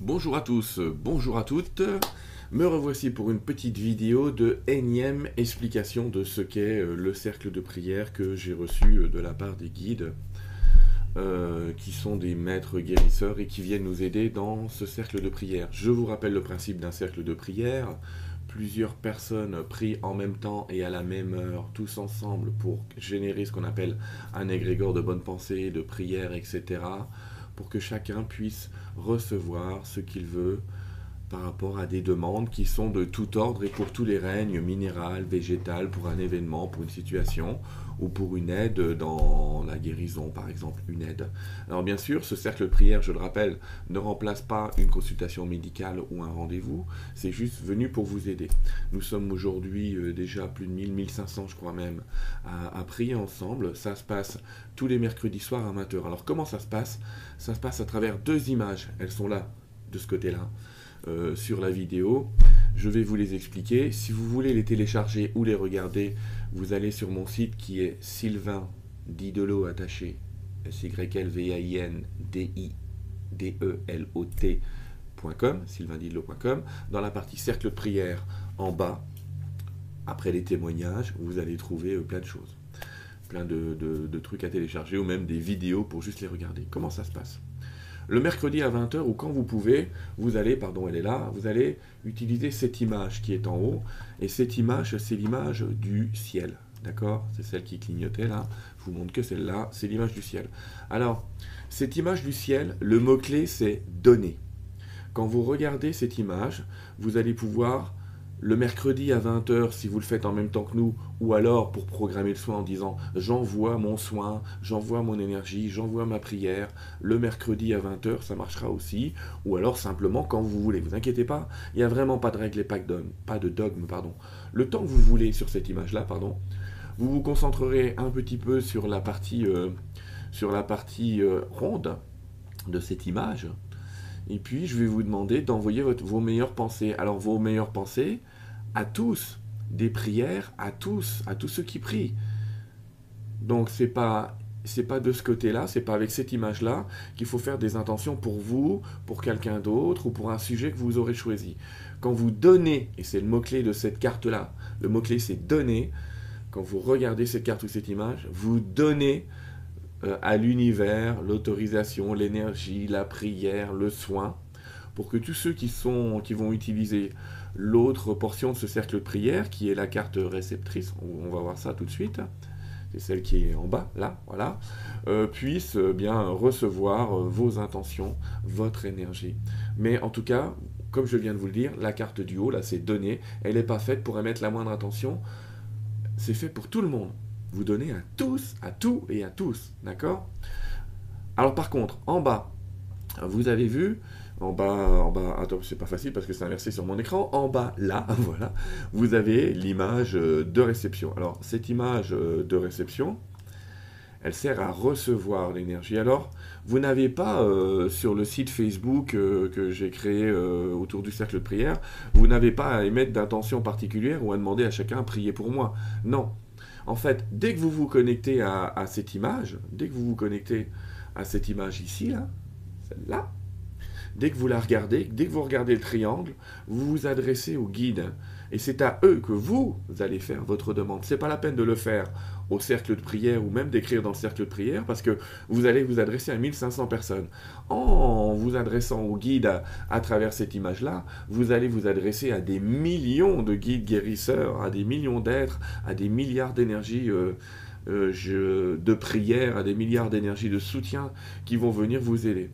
Bonjour à tous, bonjour à toutes. Me revoici pour une petite vidéo de énième explication de ce qu'est euh, le cercle de prière que j'ai reçu euh, de la part des guides, euh, qui sont des maîtres guérisseurs et qui viennent nous aider dans ce cercle de prière. Je vous rappelle le principe d'un cercle de prière. Plusieurs personnes prient en même temps et à la même heure, tous ensemble, pour générer ce qu'on appelle un égrégore de bonne pensée, de prière, etc pour que chacun puisse recevoir ce qu'il veut par rapport à des demandes qui sont de tout ordre et pour tous les règnes, minéral, végétal, pour un événement, pour une situation, ou pour une aide dans la guérison, par exemple, une aide. Alors bien sûr, ce cercle de prière, je le rappelle, ne remplace pas une consultation médicale ou un rendez-vous, c'est juste venu pour vous aider. Nous sommes aujourd'hui euh, déjà plus de 1000, 1500, je crois même, à, à, prier ensemble. Ça se passe tous les mercredis soirs à 20h. Alors comment ça se passe? Ça se passe à travers deux images, elles sont là, de ce côté-là. Euh, sur la vidéo. Je vais vous les expliquer. Si vous voulez les télécharger ou les regarder, vous allez sur mon site qui est Sylvain Didelo attaché, s y l v a i n d i d e sylvaindidelo.com. Dans la partie cercle prière en bas, après les témoignages, vous allez trouver euh, plein de choses, plein de trucs à télécharger ou même des vidéos pour juste les regarder. Comment ça se passe? Le mercredi à 20h ou quand vous pouvez, vous allez, pardon, elle est là, vous allez utiliser cette image qui est en haut. Et cette image, c'est l'image du ciel. D'accord? C'est celle qui clignotait là. Je vous montre que celle-là, c'est l'image du ciel. Alors, cette image du ciel, le mot-clé, c'est donner. Quand vous regardez cette image, vous allez pouvoir le mercredi à 20h si vous le faites en même temps que nous, ou alors pour programmer le soin en disant j'envoie mon soin, j'envoie mon énergie, j'envoie ma prière, le mercredi à 20h ça marchera aussi, ou alors simplement quand vous voulez. Vous inquiétez pas, il n'y a vraiment pas de règles et pas de dogme, pardon. Le temps que vous voulez sur cette image-là, pardon, vous vous concentrerez un petit peu sur la partie, euh, euh, ronde de cette image, et puis, je vais vous demander d'envoyer vos meilleures pensées. Alors, vos meilleures pensées à tous, des prières à tous, à tous ceux qui prient. Donc, c'est pas pas de ce côté-là, c'est pas avec cette image-là qu'il faut faire des intentions pour vous, pour quelqu'un d'autre ou pour un sujet que vous aurez choisi. Quand vous donnez, et c'est le mot-clé de cette carte-là, le mot-clé c'est donner, quand vous regardez cette carte ou cette image, vous donnez euh, à l'univers l'autorisation, l'énergie, la prière, le soin, pour que tous ceux qui, sont, qui vont utiliser l'autre portion de ce cercle de prière, qui est la carte réceptrice, on va voir ça tout de suite, c'est celle qui est en bas, là, voilà, euh, puissent euh, bien recevoir vos intentions, votre énergie. Mais en tout cas, comme je viens de vous le dire, la carte du haut, là, c'est donné, elle n'est pas faite pour émettre la moindre intention, c'est fait pour tout le monde vous donnez à tous, à tout et à tous. D'accord? Alors par contre, en bas, vous avez vu, en bas, en bas, attends, c'est pas facile parce que c'est inversé sur mon écran, en bas, là, voilà, vous avez l'image de réception. Alors cette image de réception, elle sert à recevoir l'énergie. Alors, vous n'avez pas euh, sur le site Facebook euh, que j'ai créé euh, autour du cercle de prière, vous n'avez pas à émettre d'intention particulière ou à demander à chacun prier pour moi. Non, en fait, dès que vous vous connectez à, cette image, dès que vous vous connectez à cette image ici, là, celle-là, dès que vous la regardez, dès que vous regardez le triangle, vous vous adressez au guide. Et c'est à eux que vous allez faire votre demande. Ce n'est pas la peine de le faire au cercle de prière ou même d'écrire dans le cercle de prière parce que vous allez vous adresser à 1500 personnes. En vous adressant au guide à, travers cette image-là, vous allez vous adresser à des millions de guides guérisseurs, à des millions d'êtres, à des milliards d'énergies. Euh, euh, de prière, à des milliards d'énergies de soutien qui vont venir vous aider.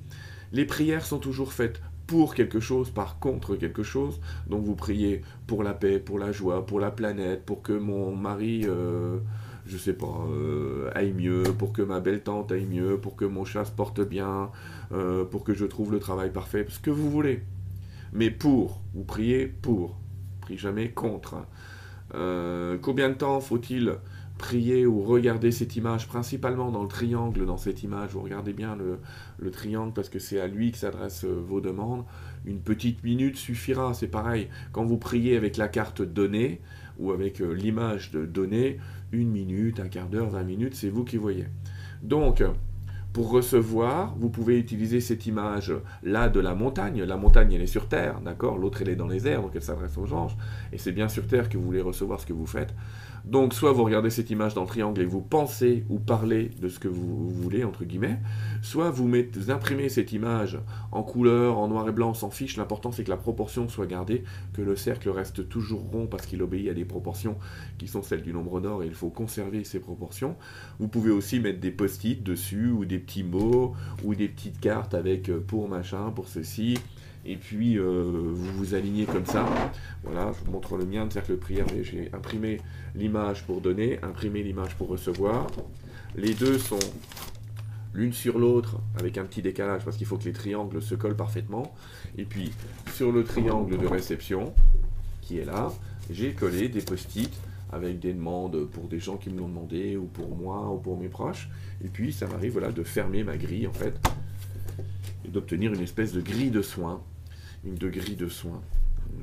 Les prières sont toujours faites pour quelque chose, par contre quelque chose. Donc vous priez pour la paix, pour la joie, pour la planète, pour que mon mari, euh, je sais pas, euh, aille mieux, pour que ma belle tante aille mieux, pour que mon chat se porte bien, euh, pour que je trouve le travail parfait, ce que vous voulez. Mais pour, vous priez pour, priez jamais contre. combien de temps faut-il prier ou regarder cette image, principalement dans le triangle, dans cette image, vous regardez bien le, triangle parce que c'est à lui que s'adressent euh, vos demandes, une petite minute suffira, c'est pareil. Quand vous priez avec la carte donnée ou avec euh, l'image de donnée, une minute, un quart d'heure, vingt minutes, c'est vous qui voyez. Donc, Pour recevoir, vous pouvez utiliser cette image là de la montagne. La montagne, elle est sur Terre, d'accord? L'autre, elle est dans les airs, donc elle s'adresse aux anges. Et c'est bien sur Terre que vous voulez recevoir ce que vous faites. Donc, soit vous regardez cette image dans le triangle et vous pensez ou parlez de ce que vous voulez, entre guillemets, soit vous, imprimez cette image en couleur, en noir et blanc, on s'en fiche. L'important, c'est que la proportion soit gardée, que le cercle reste toujours rond parce qu'il obéit à des proportions qui sont celles du nombre d'or et il faut conserver ces proportions. Vous pouvez aussi mettre des post-it dessus ou des petits mots ou des petites cartes avec euh, pour machin, pour ceci et puis euh, vous vous alignez comme ça. Voilà, je vous montre le mien de cercle prière, mais j'ai imprimé l'image pour donner, imprimé l'image pour recevoir. Les deux sont l'une sur l'autre avec un petit décalage parce qu'il faut que les triangles se collent parfaitement. Et puis sur le triangle de réception qui est là, j'ai collé des post-it avec des demandes pour des gens qui me l'ont demandé ou pour moi ou pour mes proches. Et puis ça m'arrive voilà, de fermer ma grille en fait et d'obtenir une espèce de grille de soins une de grille de soins.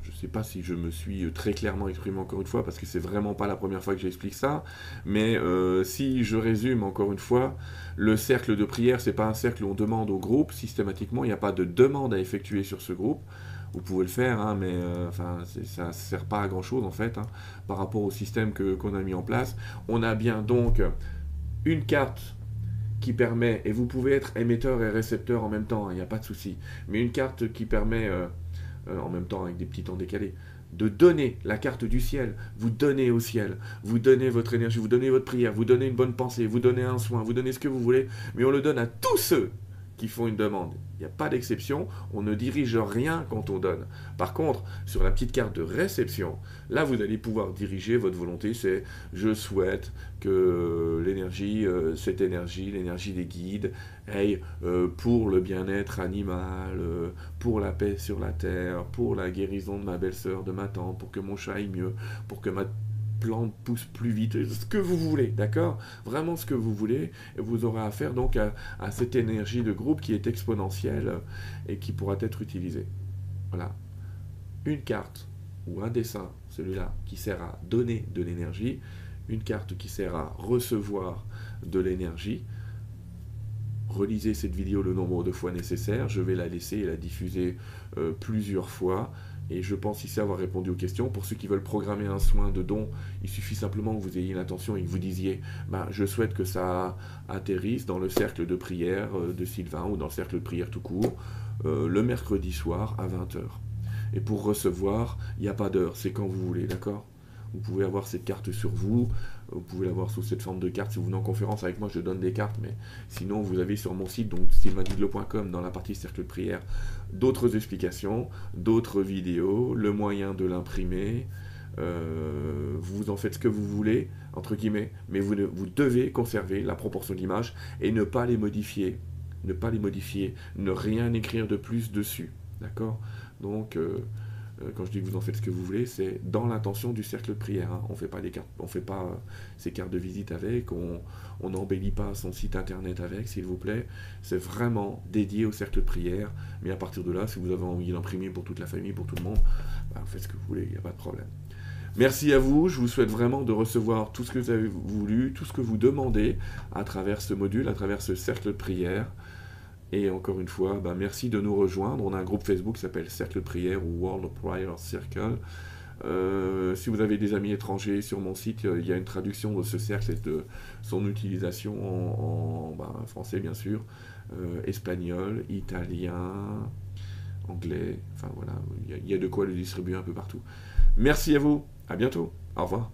Je ne sais pas si je me suis très clairement exprimé encore une fois, parce que c'est vraiment pas la première fois que j'explique ça, mais euh, si je résume encore une fois, le cercle de prière, c'est pas un cercle où on demande au groupe systématiquement, il n'y a pas de demande à effectuer sur ce groupe. Vous pouvez le faire, hein, mais euh, ça ne sert pas à grand chose en fait, hein, par rapport au système qu'on a mis en place. On a bien donc une carte qui permet, et vous pouvez être émetteur et récepteur en même temps, il hein, n'y a pas de souci, mais une carte qui permet, euh, euh, en même temps avec des petits temps décalés, de donner la carte du ciel, vous donnez au ciel, vous donnez votre énergie, vous donnez votre prière, vous donnez une bonne pensée, vous donnez un soin, vous donnez ce que vous voulez, mais on le donne à tous ceux qui font une demande. Il n'y a pas d'exception, on ne dirige rien quand on donne. Par contre, sur la petite carte de réception, là vous allez pouvoir diriger votre volonté, c'est je souhaite que l'énergie, euh, cette énergie, l'énergie des guides, aille euh, pour le bien-être animal, euh, pour la paix sur la terre, pour la guérison de ma belle-sœur, de ma tante, pour que mon chat aille mieux, pour que ma plante pousse plus vite, ce que vous voulez, d'accord? Vraiment ce que vous voulez, et vous aurez affaire donc à, cette énergie de groupe qui est exponentielle et qui pourra être utilisée. Voilà. Une carte ou un dessin, celui-là, qui sert à donner de l'énergie, une carte qui sert à recevoir de l'énergie. Relisez cette vidéo le nombre de fois nécessaire, je vais la laisser et la diffuser euh, plusieurs fois. Et je pense ici avoir répondu aux questions. Pour ceux qui veulent programmer un soin de don, il suffit simplement que vous ayez l'intention et que vous disiez bah, Je souhaite que ça atterrisse dans le cercle de prière euh, de Sylvain ou dans le cercle de prière tout court euh, le mercredi soir à 20h. Et pour recevoir, il n'y a pas d'heure, c'est quand vous voulez, d'accord? Vous pouvez avoir cette carte sur vous, vous pouvez l'avoir sous cette forme de carte. Si vous venez en conférence avec moi, je donne des cartes, mais sinon vous avez sur mon site, donc sylvaindiglot.com, dans la partie cercle de prière, d'autres explications, d'autres vidéos, le moyen de l'imprimer. Euh, vous en faites ce que vous voulez, entre guillemets, mais vous, devez conserver la proportion d'image et ne pas les modifier. Ne pas les modifier, ne rien écrire de plus dessus. D'accord? Donc, euh, quand je dis que vous en faites ce que vous voulez, c'est dans l'intention du cercle de prière. Hein. On fait pas cartes, on fait pas euh, ces cartes de visite avec, on n'embellit pas son site internet avec, s'il vous plaît. C'est vraiment dédié au cercle de prière. Mais à partir de là, si vous avez envie d'imprimer pour toute la famille, pour tout le monde, bah, faites ce que vous voulez, il n'y a pas de problème. Merci à vous, je vous souhaite vraiment de recevoir tout ce que vous avez voulu, tout ce que vous demandez à travers ce module, à travers ce cercle de prière. Et encore une fois, bah, merci de nous rejoindre. On a un groupe Facebook qui s'appelle Cercle prière ou World Prayer Circle. Euh, si vous avez des amis étrangers sur mon site, il y a une traduction de ce cercle et de son utilisation en, bah, français bien sûr, euh, espagnol, italien, anglais, enfin voilà, il y, a de quoi le distribuer un peu partout. Merci à vous, à bientôt, au revoir.